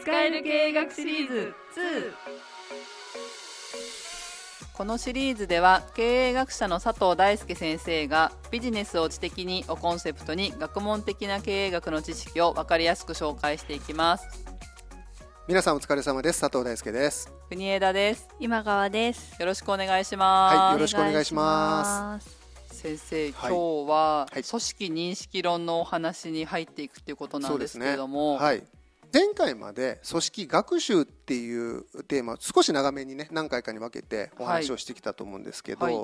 使える経営学シリーズ。2このシリーズでは経営学者の佐藤大輔先生がビジネスを知的にをコンセプトに学問的な経営学の知識を分かりやすく紹介していきます。皆さんお疲れ様です。佐藤大輔です。国枝です。今川です。よろしくお願いします、はいよろしくお願いします。先生、はい。今日ははい。組織認識論のお話に入っていくっていうことなんですけれども、はい前回まで組織学習っていうテーマを少し長めにね何回かに分けてお話をしてきたと思うんですけど、はい。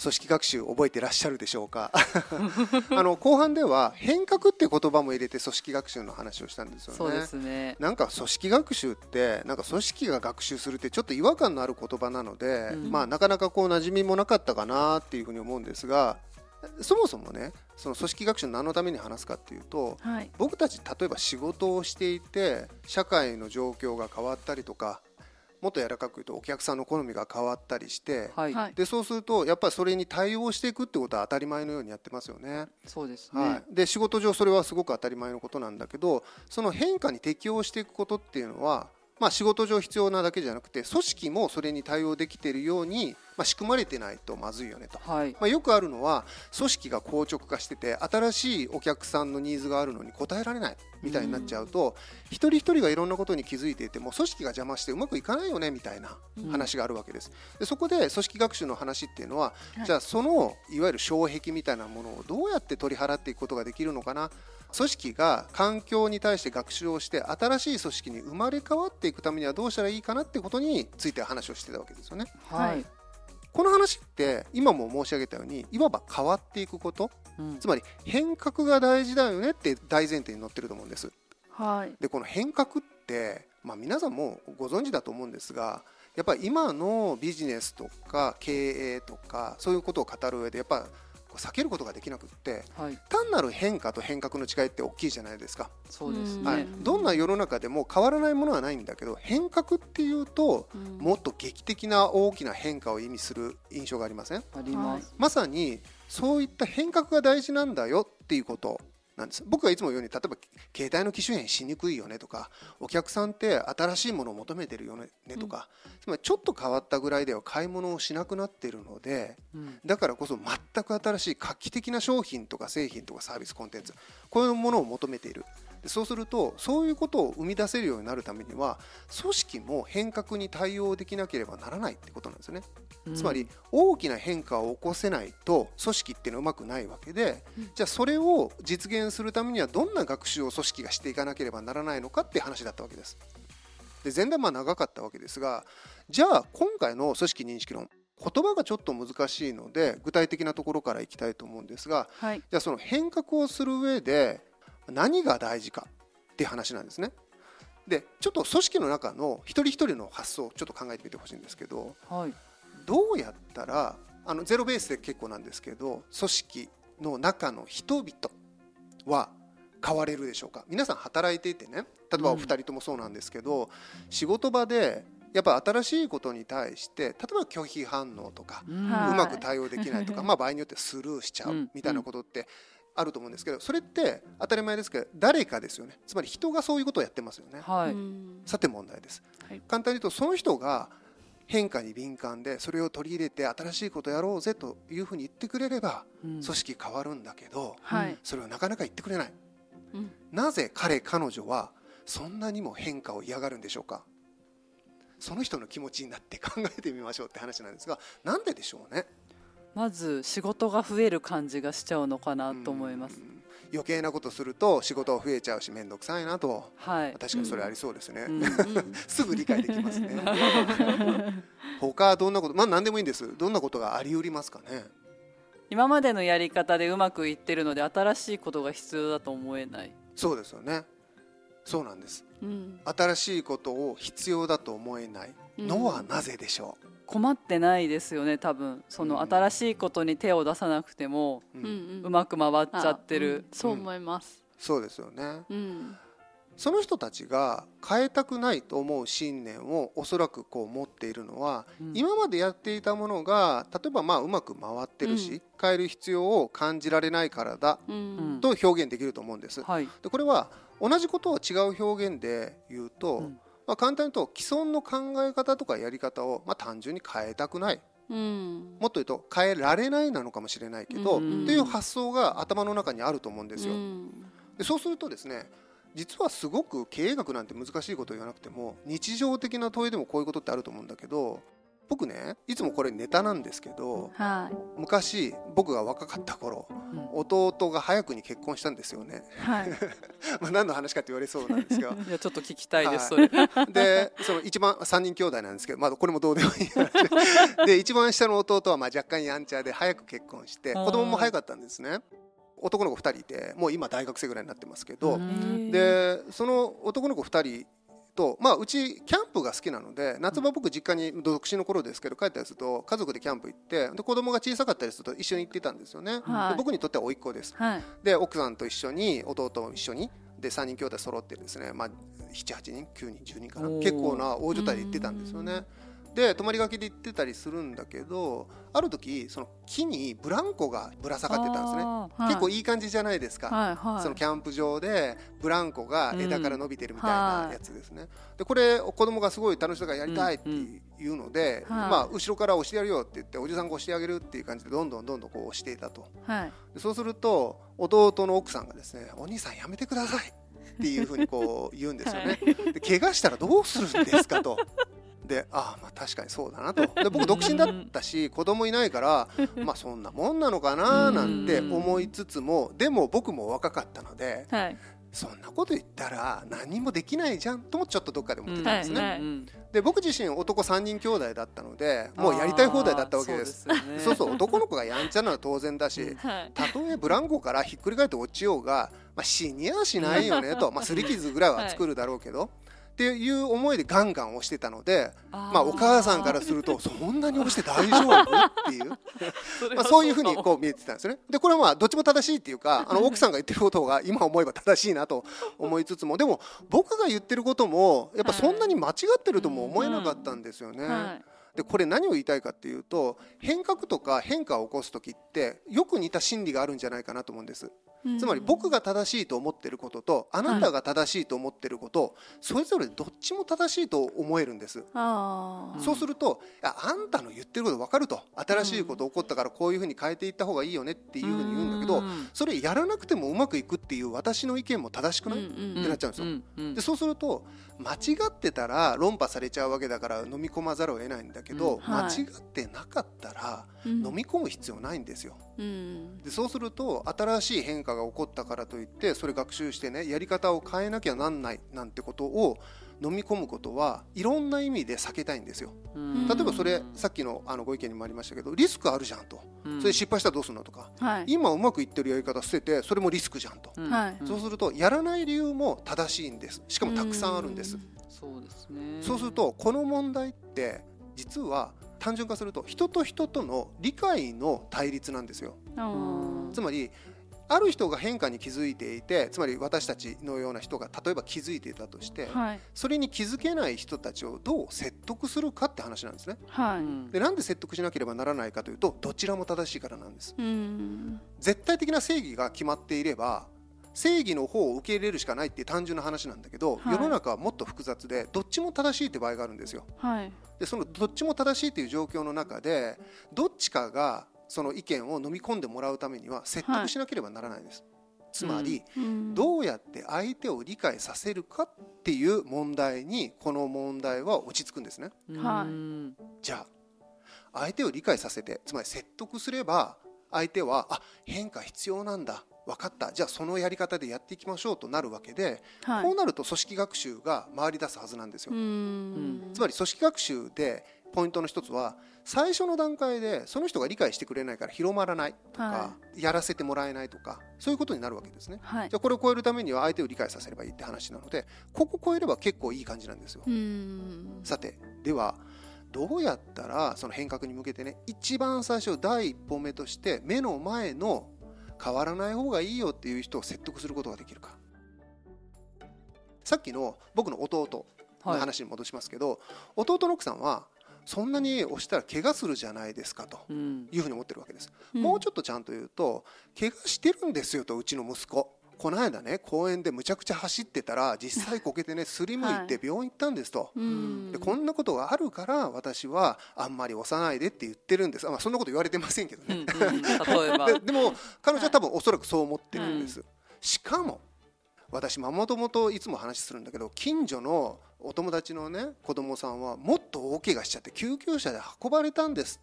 組織学習覚えてらっしゃるでしょうか？あの後半では変革って言葉も入れて組織学習の話をしたんですよね。そうですね。なんか組織学習ってなんか組織が学習するってちょっと違和感のある言葉なので、うん。まあなかなかこう馴染みもなかったかなっていうふうに思うんですがそもそもねその組織学習何のために話すかっていうとはい。僕たち例えば仕事をしていて社会の状況が変わったりとかもっと柔らかく言うとお客さんの好みが変わったりして、はい、はい。でそうするとやっぱりそれに対応していくってことは当たり前のようにやってますよね。そうですね、はい、で仕事上それはすごく当たり前のことなんだけどその変化に適応していくことっていうのは、まあ、仕事上必要なだけじゃなくて組織もそれに対応できているように、まあ、仕組まれてないとまずいよねと。はいまあ、よくあるのは組織が硬直化してて新しいお客さんのニーズがあるのに応えられないみたいになっちゃうと、一人一人がいろんなことに気づいていても組織が邪魔してうまくいかないよねみたいな話があるわけです。でそこで組織学習の話っていうのは、はいじゃあそのいわゆる障壁みたいなものをどうやって取り払っていくことができるのかな？組織が環境に対して学習をして新しい組織に生まれ変わっていくためにはどうしたらいいかなってことについて話をしてたわけですよね。はい、はいこの話って今も申し上げたようにいわば変わっていくこと。うん。つまり変革が大事だよねって大前提に載ってると思うんです。はい。でこの変革って、まあ、皆さんもご存知だと思うんですがやっぱり今のビジネスとか経営とかそういうことを語る上でやっぱこう避けることができなくってはい、単なる変化と変革の違いって大きいじゃないですか、そうですね、うんはい、どんな世の中でも変わらないものはないんだけど変革っていうとうん。もっと劇的な大きな変化を意味する印象がありません？あります、まさにそういった変革が大事なんだよっていうことなんです。僕がいつも言うように例えば携帯の機種変しにくいよねとかお客さんって新しいものを求めてるよねとか、つまりちょっと変わったぐらいでは買い物をしなくなっているのでうん。だからこそ全く新しい画期的な商品とか製品とかサービスコンテンツこういうものを求めているでそうするとそういうことを生み出せるようになるためには組織も変革に対応できなければならないってことなんですよね。うんつまり大きな変化を起こせないと組織っていうのはうまくないわけで、じゃあそれを実現するためにはどんな学習を組織がしていかなければならないのかって話だったわけです。で前段まあ長かったわけですがじゃあ今回の組織認識論言葉がちょっと難しいので具体的なところからいきたいと思うんですがはいじゃあその変革をする上で何が大事かっていう話なんですね。でちょっと組織の中の一人一人の発想をちょっと考えてみてほしいんですけどはい。どうやったらあのゼロベースで結構なんですけど組織の中の人々は変われるでしょうか？皆さん働いていてね例えばお二人ともそうなんですけど、仕事場でやっぱ新しいことに対して例えば拒否反応とか、うん。はい。うまく対応できないとか、まあ、場合によってスルーしちゃううん。みたいなことってあると思うんですけどそれって当たり前ですけど誰かですよね。つまり人がそういうことをやってますよね。はい、うん。さて問題です、はい。簡単に言うとその人が変化に敏感でそれを取り入れて新しいことやろうぜというふうに言ってくれればうん。組織変わるんだけどはい。それをなかなか言ってくれない。うん。なぜ彼彼女はそんなにも変化を嫌がるんでしょうか。その人の気持ちになって考えてみましょうって話なんですがなんででしょうねまず仕事が増える感じがしちゃうのかなと思います。うん。余計なことすると仕事が増えちゃうし面倒くさいなとはい、確かにそれありそうですね、うん。う んすぐ理解できますね。他どんなことまあ何でもいいんです。どんなことがあり得りますかね？今までのやり方でうまくいってるので新しいことが必要だと思えない。そうですよね。そうなんです。うん。新しいことを必要だと思えない。のはなぜでしょ困ってないですよね多分。その新しいことに手を出さなくてもう、ううんんうん。うまく回っちゃってあうるん、そう思います。そうですよね。うん。その人たちが変えたくないと思う信念をおそらくこう持っているのは、うん。今までやっていたものが例えばまあうまく回ってるし、変える必要を感じられないからだううんん。と表現できると思うんです。はい。でこれは同じことを違う表現で言うと、うんまあ、簡単に言うと既存の考え方とかやり方をまあ単純に変えたくない。うん。もっと言うと変えられないなのかもしれないけど、うん。という発想が頭の中にあると思うんですよ。うん。でそうするとですね実はすごく経営学なんて難しいことを言わなくても日常的な問いでもこういうことってあると思うんだけど僕ねいつもこれネタなんですけどはい。昔僕が若かった頃うん。弟が早くに結婚したんですよね。はい。まあ何の話かって言われそうなんですがいやちょっと聞きたいです、はい。それ。でその一番3人兄弟なんですけど、まあ、これもどう でもいい話で一番下の弟はまあ若干やんちゃで早く結婚して子供も早かったんですね。男の子2人いてもう今大学生ぐらいになってますけど、うん。でその男の子2人と、まあ、うちキャンプが好きなので夏場僕実家に独身の頃ですけど帰ったりすると家族でキャンプ行ってで子供が小さかったりすると一緒に行ってたんですよね、はい。で僕にとっては甥っ子です。はい。で奥さんと一緒に弟も一緒にで3人兄弟揃ってですね、まあ、78人9人10人かな。結構な大所帯で行ってたんですよねで泊まりがけで行ってたりするんだけどある時その木にブランコがぶら下がってたんですね。あはい。結構いい感じじゃないですか、はいはい。そのキャンプ場でブランコが枝から伸びてるみたいなやつですね、でこれ子供がすごい楽しそうからやりたいっていうので、うんはい。まあ、後ろから押してやるよって言っておじさんが押してあげるっていう感じでどんどんどんどんこう押していたと。はい。でそうすると弟の奥さんがですね「お兄さんやめてください」っていうふうにこう言うんですよね。で怪我したらどうするんですかと。でああまあ確かにそうだなと。で僕独身だったし 子供いないからまあそんなもんなのかななんて思いつつもでも僕も若かったのではい。そんなこと言ったら何もできないじゃんともちょっとどっかで思ってたんですね。で僕自身男3人兄弟だったのでもうやりたい放題だったわけです。そうそうそう男の子がやんちゃなのは当然だし はい。たとえブランコからひっくり返って落ちようが、まあ、死にはしないよねと、まあ、擦り傷ぐらいは作るだろうけど、っていう思いでガンガン押してたのでまあ、お母さんからするとそんなに押して大丈夫？ってい う、まあ、そういうふうにこう見えてたんですよね。でこれはまあどっちも正しいっていうか あの奥さんが言ってることが今思えば正しいなと思いつつもでも僕が言ってることもやっぱそんなに間違ってるとも思えなかったんですよね。はいでこれ何を言いたいかっていうと変革とか変化を起こす時ってよく似た心理があるんじゃないかなと思うんです。うんつまり僕が正しいと思ってることとあなたが正しいと思ってること、それぞれどっちも正しいと思えるんです。あそうするといやあんたの言ってること分かると。新しいこと起こったからこういうふうに変えていった方がいいよねっていうふうに言うんだけどうん。それやらなくてもうまくいくっていう私の意見も正しくあない、うんってなっちゃうんですよ。でそうすると間違ってたら論破されちゃうわけだから飲み込まざるを得ないんだけど、うんはい。間違ってなかったらうん。飲み込む必要ないんですよ。うん。でそうすると新しい変化が起こったからといってそれ学習してねやり方を変えなきゃなんないなんてことを飲み込むことはいろんな意味で避けたいんですよ。うん。例えばそれさっきのあのご意見にもありましたけどリスクあるじゃんと。うん。それ失敗したらどうするのとか。はい。今うまくいってるやり方捨ててそれもリスクじゃんと。うん。はい。んそうするとやらない理由も正しいんです。しかもたくさんあるんです。そうですね。そうするとこの問題って実は単純化すると人と人との理解の対立なんですよ。うん。つまりある人が変化に気づいていてつまり私たちのような人が例えば気づいていたとしてはい。それに気づけない人たちをどう説得するかって話なんですね。はい。うんでなんで説得しなければならないかというとどちらも正しいからなんです。うん。絶対的な正義が決まっていれば正義の方を受け入れるしかないっていう単純な話なんだけど、はい。世の中はもっと複雑でどっちも正しいって場合があるんですよ。はい。でそのどっちも正しいっていう状況の中でどっちかがその意見を飲み込んでもらうためには説得しなければならないです、つまり、うん。どうやって相手を理解させるかっていう問題にこの問題は落ち着くんですね。はい。うんじゃあ相手を理解させてつまり説得すれば相手はあ変化必要なんだ。分かった。じゃあそのやり方でやっていきましょうとなるわけで、はい。こうなると組織学習が回り出すはずなんですよ、うん。つまり組織学習でポイントの一つは最初の段階でその人が理解してくれないから広まらないとか、はやらせてもらえないとかそういうことになるわけですね。はい。じゃあこれを超えるためには相手を理解させればいいって話なのでここ超えれば結構いい感じなんですよ。うん。さてではどうやったらその変革に向けてね一番最初第一歩目として目の前の変わらない方がいいよっていう人を説得することができるか。さっきの僕の弟の話に戻しますけど、弟の奥さんはそんなに押したら怪我するじゃないですかとうん。いうふうに思ってるわけです、うん。もうちょっとちゃんと言うと怪我してるんですよとうちの息子。この間ね公園でむちゃくちゃ走ってたら実際こけてね すりむいて病院行ったんですと、うん。でこんなことがあるから私はあんまり押さないでって言ってるんです。あ、まあ、そんなこと言われてませんけどね、うんうん。例えば。ででも彼女は多分おそらくそう思ってるんです、しかも私もともといつも話するんだけど近所のお友達のね子供さんはもっと大怪我しちゃって救急車で運ばれたんです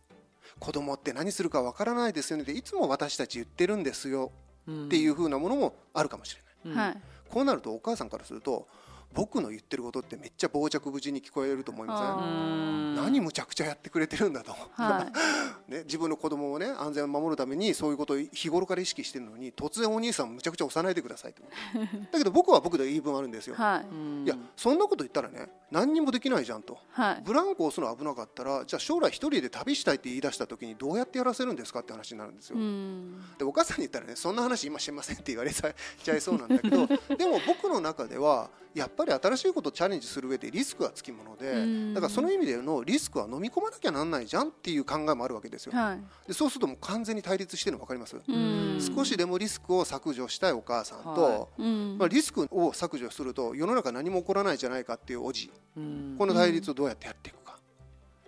子供って何するかわからないですよね。っていつも私たち言ってるんですよ。っていう風なものもあるかもしれない。うん。はい。こうなるとお母さんからすると僕の言ってることってめっちゃ傍着無事に聞こえると思いません？何むちゃくちゃやってくれてるんだと、はい。ね、自分の子供をね安全を守るためにそういうことを日頃から意識してるのに突然お兄さんむちゃくちゃ押さないでくださいと。だけど僕は僕で言い分あるんですよ、はい。うんいやそんなこと言ったらね何にもできないじゃんと。はい。ブランコ押すの危なかったらじゃあ将来一人で旅したいって言い出した時にどうやってやらせるんですかって話になるんですよ、うん。でお母さんに言ったらねそんな話今しませんって言われちゃいそうなんだけど でも僕の中ではやっぱり新しいことをチャレンジする上でリスクはつきものでうん。だからその意味でのリスクは飲み込まなきゃなんないじゃんっていう考えもあるわけですよ。はい。でそうするともう完全に対立してるの分かります？うん。少しでもリスクを削除したいお母さんと、はうん。まあ、リスクを削除すると世の中何も起こらないじゃないかっていうおじ。うん。この対立をどうやってやっていくか、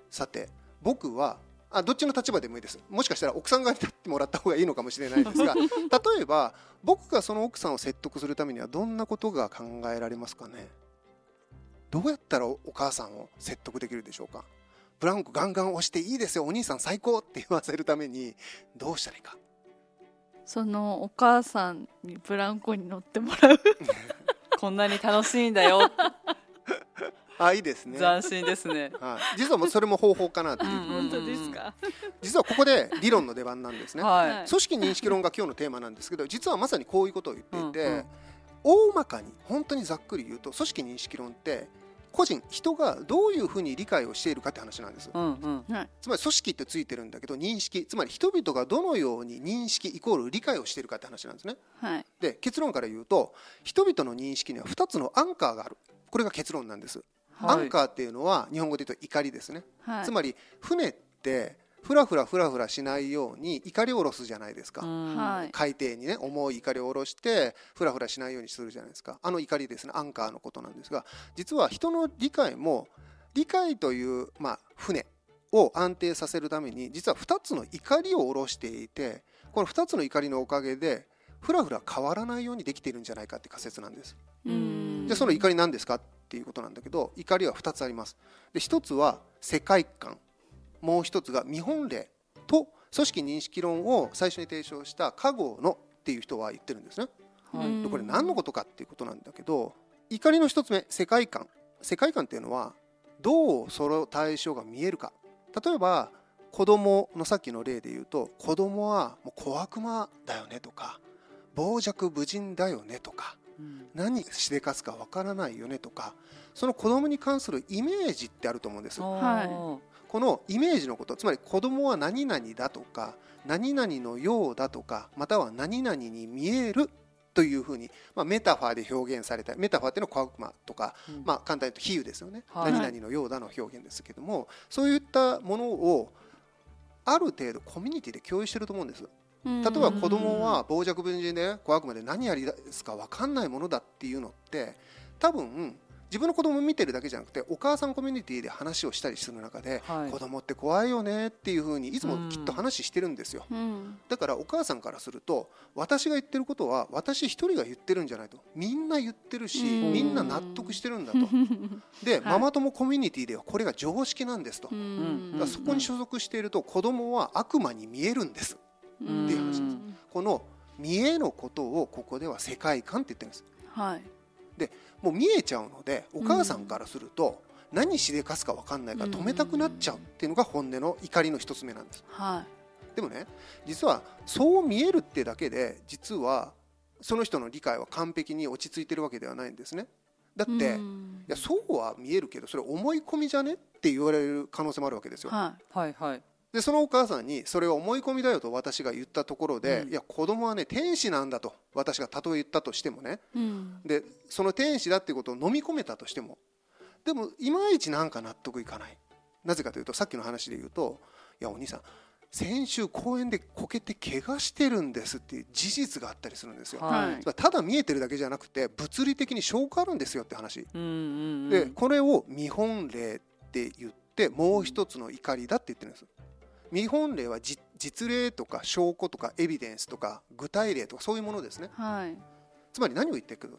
さて僕はあどっちの立場でもいいです。もしかしたら奥さん側に立ってもらった方がいいのかもしれないですが 例えば僕がその奥さんを説得するためにはどんなことが考えられますかね？どうやったらお母さんを説得できるでしょうか？ブランコガンガン押していいですよ。お兄さん最高って言わせるためにどうしたらいいか。そのお母さんにブランコに乗ってもらう。こんなに楽しいんだよあいいですね、斬新ですね。はい、実はもうそれも方法かなっていう、うん本当ですか？実はここで理論の出番なんですね、はい、はい。組織認識論が今日のテーマなんですけど実はまさにこういうことを言っていて、うんうん。大まかに本当にざっくり言うと組織認識論って個人人がどういうふうに理解をしているかって話なんですうんうん。つまり組織ってついてるんだけど認識つまり人々がどのように認識イコール理解をしているかって話なんですね。はい。で結論から言うと人々の認識には2つのアンカーがある。これが結論なんです、はいアンカーっていうのは日本語で言うと怒りですね。はい。つまり船ってふらふらふらふらしないように怒りを下ろすじゃないですか、うん。はい。海底にね重い怒りを下ろしてふらふらしないようにするじゃないですか。あの怒りですね。アンカーのことなんですが実は人の理解も理解という、まあ、船を安定させるために実は2つの怒りを下ろしていてこの2つの怒りのおかげでふらふら変わらないようにできているんじゃないかって仮説なんです。うん。じゃあその怒り何ですかっていうことなんだけど怒りは2つあります。で1つは世界観。もう1つが見本例と組織認識論を最初に提唱した加護のっていう人は言ってるんですね。はい。これ何のことかっていうことなんだけど怒りの1つ目世界観。世界観っていうのはどうその対象が見えるか。例えば子供のさっきの例で言うと子供はもう小悪魔だよねとか傍若無人だよねとかうん何しでかすかわからないよねとかその子供に関するイメージってあると思うんですはこのイメージのことつまり子供は何々だとか何々のようだとかまたは何々に見えるというふうに、まあ、メタファーで表現されたメタファーっていうのは小悪魔とか、うん。まあ、簡単に言うと比喩ですよね、はい。何々のようだの表現ですけどもそういったものをある程度コミュニティで共有してると思うんです例例えば子供は傍若無人で小悪魔で何やりですか分かんないものだっていうのって多分自分の子供を見てるだけじゃなくてお母さんコミュニティで話をしたりする中で、はい。子供って怖いよねっていうふうにいつもきっと話してるんですよ。うん。だからお母さんからすると私が言ってることは私一人が言ってるんじゃないと。みんな言ってるしうん。みんな納得してるんだと。で、ママ友コミュニティではこれが常識なんですと。そこに所属していると子供は悪魔に見えるんです。うんっていう話です。この見えのことをここでは世界観って言ってるんです。はい。もう見えちゃうのでお母さんからすると何しでかすか分かんないから止めたくなっちゃうっていうのが本音の怒りの一つ目なんです。はでもね実はそう見えるってだけで実はその人の理解は完璧に落ち着いてるわけではないんですね。だっいて、いうん。やそうは見えるけどそれ思い込みじゃね？って言われる可能性もあるわけですよ、ははいはいでそのお母さんにそれは思い込みだよと私が言ったところで、うん。いや子供はね天使なんだと私がたとえ言ったとしてもね。うん。でその天使だっていうことを飲み込めたとしても。でもいまいちなんか納得いかない。なぜかというとさっきの話で言うと「いやお兄さん先週公園でこけて怪我してるんです」っていう事実があったりするんですよ。はい。はいただ見えてるだけじゃなくて物理的に証拠あるんですよって話。うんうんうん。でこれを見本例って言ってもう一つの怒りだって言ってるんです見本例はじ実例とか証拠とかエビデンスとか具体例とかそういうものですね。はい。つまり何を言ってくる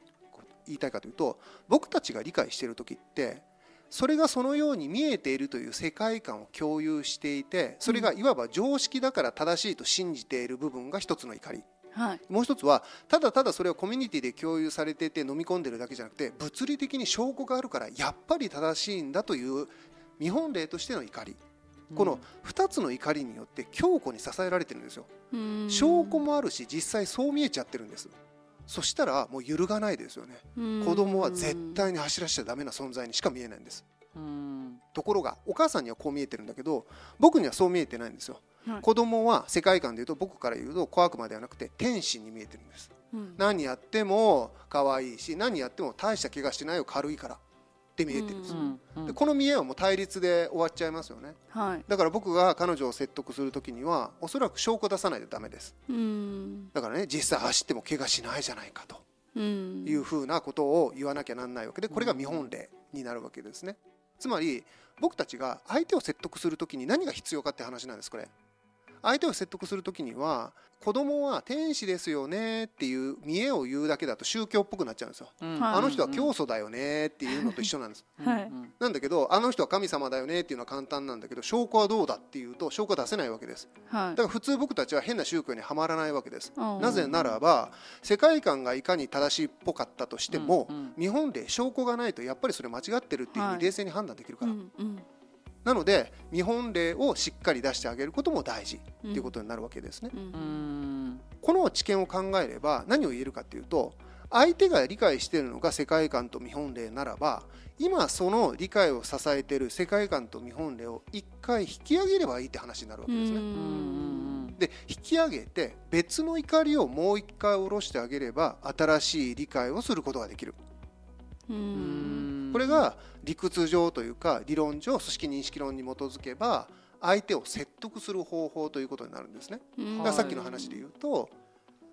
言いたいかというと僕たちが理解している時ってそれがそのように見えているという世界観を共有していてそれがいわば常識だから正しいと信じている部分が一つの怒り。はい。もう一つはただただそれをコミュニティで共有されていて飲み込んでるだけじゃなくて物理的に証拠があるからやっぱり正しいんだという見本例としての怒りこの2つの怒りによって強固に支えられてるんですよ。うん。証拠もあるし実際そう見えちゃってるんです。そしたらもう揺るがないですよね。子供は絶対に走らせちゃダメな存在にしか見えないんです。うん。ところがお母さんにはこう見えてるんだけど僕にはそう見えてないんですよ、はい。子供は世界観でいうと僕から言うと小悪魔ではなくて天使に見えてるんです。うん。何やっても可愛いし何やっても大した怪我してないよ軽いからって見えてるんですうよ、でこの見えはもう対立で終わっちゃいますよね。はい。だから僕が彼女を説得する時にはおそらく証拠出さないとダメです。うん。だからね実際走っても怪我しないじゃないかと。うん。いうふうなことを言わなきゃなんないわけでこれが見本例になるわけですね。つまり僕たちが相手を説得する時に何が必要かって話なんですこれ相手を説得する時には子供は天使ですよねっていう見栄を言うだけだと宗教っぽくなっちゃうんですよ。うんはいあの人は教祖だよねっていうのと一緒なんです。はい。うん。なんだけどあの人は神様だよねっていうのは簡単なんだけど証拠はどうだっていうと証拠は出せないわけですはい。だから普通僕たちは変な宗教にはまらないわけです。うん。なぜならば世界観がいかに正しいっぽかったとしても、うんうん。見本例証拠がないとやっぱりそれ間違ってるっていうふうはい。に冷静に判断できるかうら、んうんなので見本例をしっかり出してあげることも大事っていうことになるわけですね、ううん。んこの知見を考えれば何を言えるかっていうと相手が理解しているのが世界観と見本例ならば今その理解を支えている世界観と見本例を一回引き上げればいいって話になるわけですね、うん。うんで引き上げて別の怒りをもう一回下ろしてあげれば新しい理解をすることができる。ううんんこれが理屈上というか理論上組織認識論に基づけば相手を説得する方法ということになるんですね。うん。だからさっきの話で言うと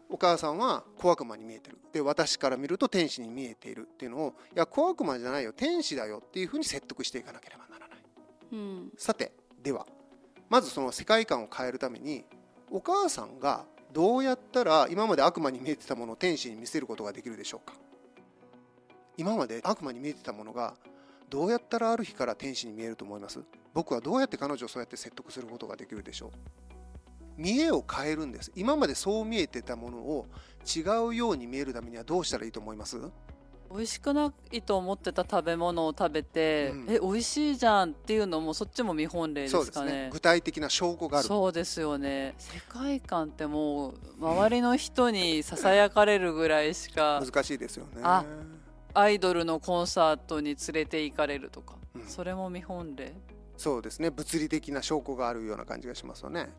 お母さんは小悪魔に見えてる。で私から見ると天使に見えているっていうのをいや小悪魔じゃないよ。天使だよっていうふうに説得していかなければならない。うん。さてではまずその世界観を変えるためにお母さんがどうやったら今まで悪魔に見えてたものを天使に見せることができるでしょうか今まで悪魔に見えてたものがどうやったらある日から天使に見えると思います？僕はどうやって彼女をそうやって説得することができるでしょう？見栄を変えるんです。今までそう見えてたものを違うように見えるためにはどうしたらいいと思います？美味しくないと思ってた食べ物を食べて、うん。え美味しいじゃんっていうのもそっちも見本例ですかね。ね。具体的な証拠がある。そうですよね。世界観ってもう周りの人にささやかれるぐらいしか。難しいですよね。あアイドルのコンサートに連れて行かれるとか、うん。それも見本例そうですね。物理的な証拠があるような感じがしますよね。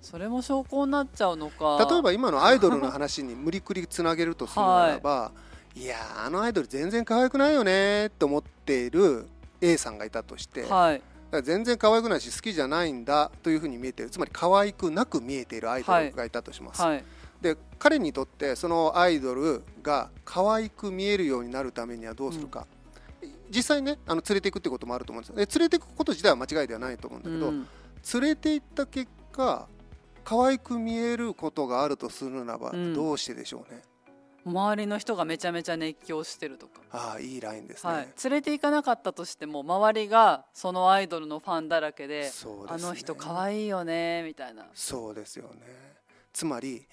それも証拠になっちゃうのか。例えば今のアイドルの話に無理くりつなげるとするならば、い、やーあのアイドル全然可愛くないよねって思っている A さんがいたとして、はい。ら全然可愛くないし好きじゃないんだというふうに見えている。つまり可愛くなく見えているアイドルがいたとします、はいで彼にとってそのアイドルが可愛く見えるようになるためにはどうするか、実際ねあの連れていくってこともあると思うんですよ。で連れていくこと自体は間違いではないと思うんだけど、うん。連れて行った結果可愛く見えることがあるとするならばうん。どうしてでしょうね、周りの人がめちゃめちゃ熱狂してるとか、ああいいラインですね、はい、連れて行かなかったとしても周りがそのアイドルのファンだらけでね。あの人可愛いよねみたいな。そうですよね。つまり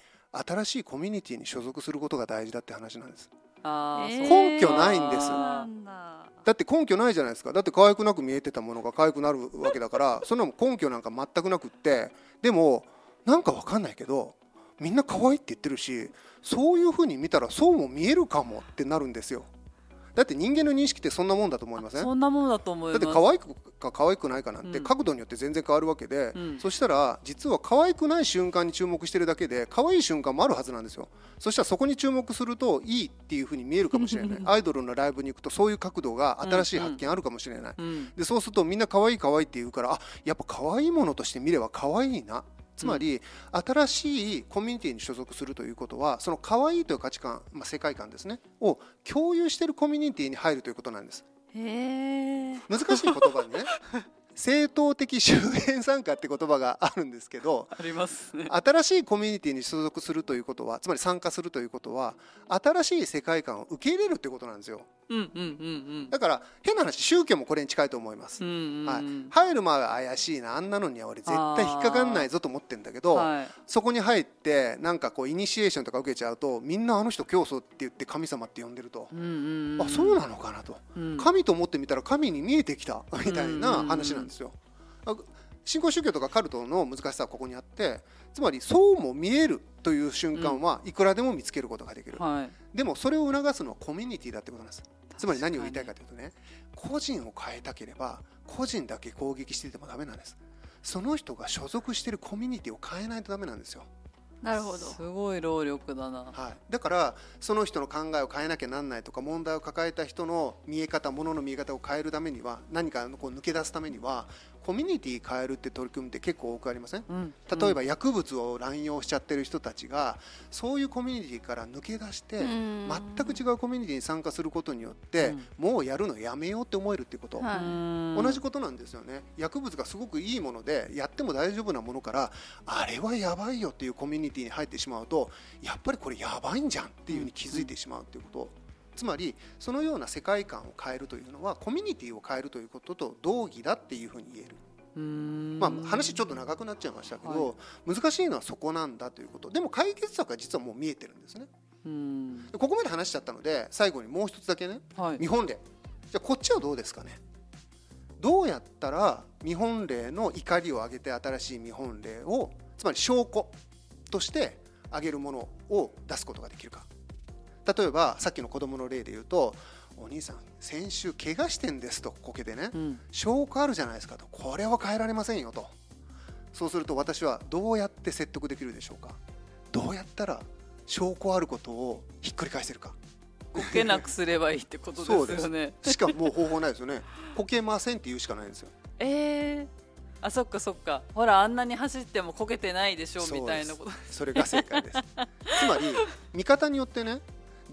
新しいコミュニティに所属することが大事だって話なんです。根拠ないんです。なんだ。だって根拠ないじゃないですか。だって可愛くなく見えてたものが可愛くなるわけだからそんなもん根拠なんか全くなくって。でもなんかわかんないけどみんな可愛いって言ってるしそういうふうに見たらそうも見えるかもってなるんですよだって人間の認識ってそんなもんだと思いません？そんなもんだと思います。だって可愛くか可愛くないかなんてうん。角度によって全然変わるわけで、うん。そしたら実は可愛くない瞬間に注目してるだけで可愛い瞬間もあるはずなんですよ。そしたらそこに注目するといいっていうふうに見えるかもしれない。アイドルのライブに行くとそういう角度が新しい発見あるかもしれない、うん。でそうするとみんな可愛い可愛いって言うからあやっぱ可愛いものとして見れば可愛いなつまり、新しいコミュニティに所属するということはその可愛いという価値観、まあ、世界観ですねを共有しているコミュニティに入るということなんです。へえ。難しい言葉でね 正当的周辺参加って言葉があるんですけどありますね。新しいコミュニティに所属するということはつまり参加するということは新しい世界観を受け入れるということなんですようんうんうんだから変な話宗教もこれに近いと思います。うんうんうん。はい、入る前は怪しいなあんなのには俺絶対引っかかんないぞと思ってんだけど、はいそこに入ってなんかこうイニシエーションとか受けちゃうとみんなあの人教祖って言って神様って呼んでると、うんうんうん。あそうなのかなと、うん。神と思ってみたら神に見えてきたみたいな話なんですよ。あ新興宗教とかカルトの難しさはここにあってつまりそうも見えるという瞬間はいくらでも見つけることができる、はいでもそれを促すのはコミュニティだってことなんです。つまり何を言いたいかというとね個人を変えたければ個人だけ攻撃しててもダメなんです。その人が所属しているコミュニティを変えないとダメなんですよ、なるほど。すごい労力だな。はい、だからその人の考えを変えなきゃなんないとか問題を抱えた人の見え方ものの見え方を変えるためには何かこう抜け出すためにはコミュニティ変えるって取り組みって結構多くありません？うん。例えば薬物を乱用しちゃってる人たちがそういうコミュニティから抜け出してうん。全く違うコミュニティに参加することによってもうやるのやめようって思えるってい。うこと同じことなんですよね。薬物がすごくいいものでやっても大丈夫なものからあれはやばいよっていうコミュニティに入ってしまうとやっぱりこれやばいんじゃんっていうふうに気づいてしまうっていうことつまりそのような世界観を変えるというのはコミュニティを変えるということと同義だっていうふうに言える。うん。まあ、話ちょっと長くなっちゃいましたけど、難しいのはそこなんだということ。でも解決策は実はもう見えてるんですね。ここまで話しちゃったので最後にもう一つだけね。はい。見本例。じゃあこっちはどうですかね。どうやったら見本例の怒りを上げて新しい見本例をつまり証拠として上げるものを出すことができるか例えばさっきの子供の例で言うと「お兄さん先週怪我してんです」とこけてね。うん。証拠あるじゃないですかと。これは変えられませんよと。そうすると私はどうやって説得できるでしょうか。どうやったら証拠あることをひっくり返せるか。こけなくすればいいってことですよね。しかもう方法ないですよね。こけませんって言うしかないんですよ。えー、あそっかそっか。ほらあんなに走ってもこけてないでしょみたいなこと。それが正解です。つまり見方によってね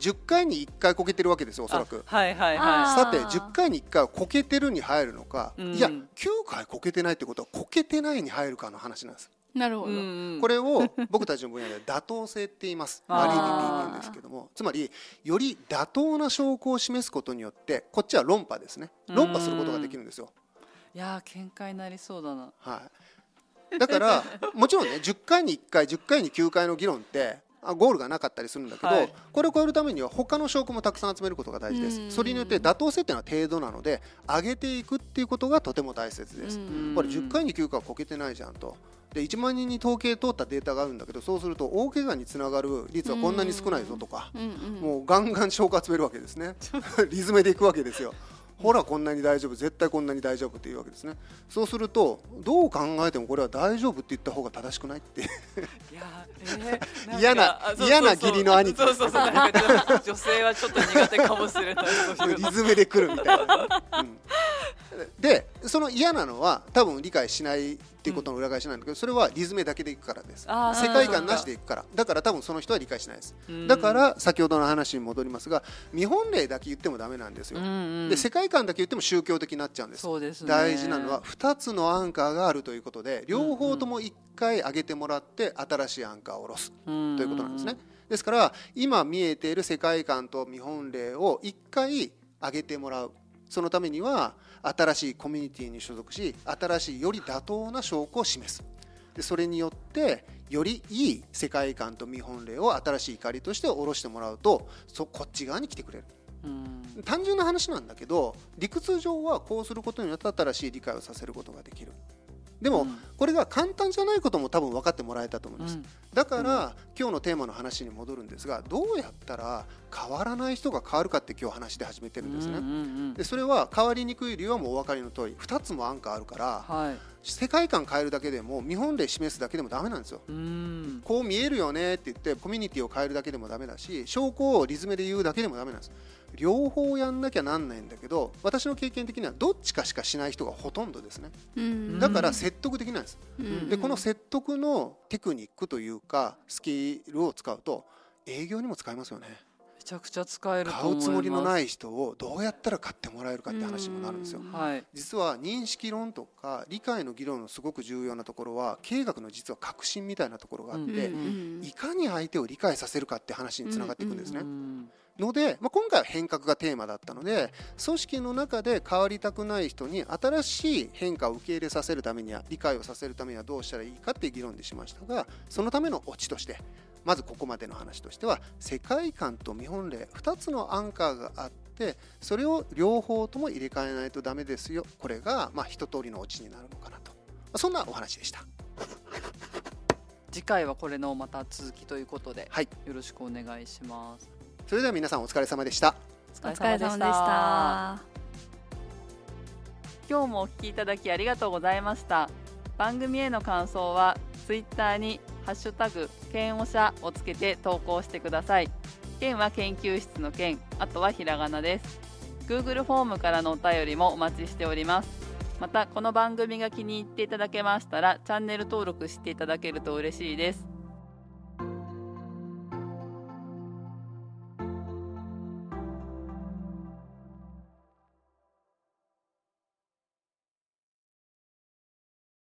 10回に1回こけてるわけですよおそらく。あはいはい。あはさて10回に1回はこけてるに入るのか、うん。いや9回こけてないってことはこけてないに入るかの話なんです。なるほど、いうんうん。これを僕たちの分野で妥当性って言います。あー。バリディティって言うんですけども。つまりより妥当な証拠を示すことによってこっちは論破ですね。論破することができるんですよ、いやー喧嘩になりそうだな。はい、だからもちろんね10回に1回10回に9回の議論ってあゴールがなかったりするんだけど、はい。これを超えるためには他の証拠もたくさん集めることが大事でうん。すそれによって妥当性っていうのは程度なので上げていくっていうことがとても大切です、うん。これ10回に9回はこけてないじゃんと。で1万人に統計通ったデータがあるんだけどそうすると大怪我につながる率はこんなに少ないぞとか、もうガンガン証拠集めるわけですね。リズムでいくわけですよほらこんなに大丈夫絶対こんなに大丈夫っていうわけですね。そうするとどう考えてもこれは大丈夫って言った方が正しくないって。いやーえーんか嫌な嫌な義理の兄貴。そうそうそう女性はちょっと苦手かもしれない。リズムで来るみたいな、うん。でその嫌なのは多分理解しないっていうことの裏返しなんだけどそれはリズムだけでいくからです。世界観なしでいくから。だから多分その人は理解しないです。うん。だから先ほどの話に戻りますが見本例だけ言ってもダメなんですよ。で世界観だけ言っても宗教的になっちゃうんです。ね。大事なのは2つのアンカーがあるということで両方とも1回上げてもらって新しいアンカーを下ろす。といということなんですね。ですから今見えている世界観と見本例を1回上げてもらう。そのためには新しいコミュニティに所属し新しいより妥当な証拠を示す。でそれによってよりいい世界観と見本例を新しい怒りとして下ろしてもらうとそこっち側に来てくれる。うん。単純な話なんだけど理屈上はこうすることによって新しい理解をさせることができるでも、うん。これが簡単じゃないことも多分分かってもらえたと思います、うん。だから、今日のテーマの話に戻るんですがどうやったら変わらない人が変わるかって今日話して始めてるんですね、でそれは変わりにくい理由はもうお分かりの通り2つもアンカーあるからはい世界観変えるだけでも見本例示すだけでもダメなんですよ。うん。こう見えるよねって言ってコミュニティを変えるだけでもダメだし証拠をリズムで言うだけでもダメなんです。両方やんなきゃなんないんだけど私の経験的にはどっちかしかしない人がほとんどですね。うん。だから説得できないんです。うん。でこの説得のテクニックというかスキルを使うと営業にも使えますよねめちゃくちゃ使えると買うつもりのない人をどうやったら買ってもらえるかって話にもなるんですよ。うん。はい。実は認識論とか理解の議論のすごく重要なところは経営学の実は革新みたいなところがあって、うん。いかに相手を理解させるかって話につながっていくんですね。うんので、まあ、今回は変革がテーマだったので組織の中で変わりたくない人に新しい変化を受け入れさせるためには理解をさせるためにはどうしたらいいかっていう議論でしましたがそのためのオチとしてまずここまでの話としては世界観と見本例2つのアンカーがあってそれを両方とも入れ替えないとダメですよ。これがまあ一通りのオチになるのかなと。まあそんなお話でした。次回はこれのまた続きということで、はい。よろしくお願いしますそれでは皆さんお疲れ様でした。おお疲れ様でした。今日もお聞きいただきありがとうございました。番組への感想はツイッターにハッシュタグ剣おしゃをつけて投稿してください。剣は研究室の剣あとはひらがなです。Google フォームからのお便りもお待ちしております。またこの番組が気に入っていただけましたらチャンネル登録していただけると嬉しいです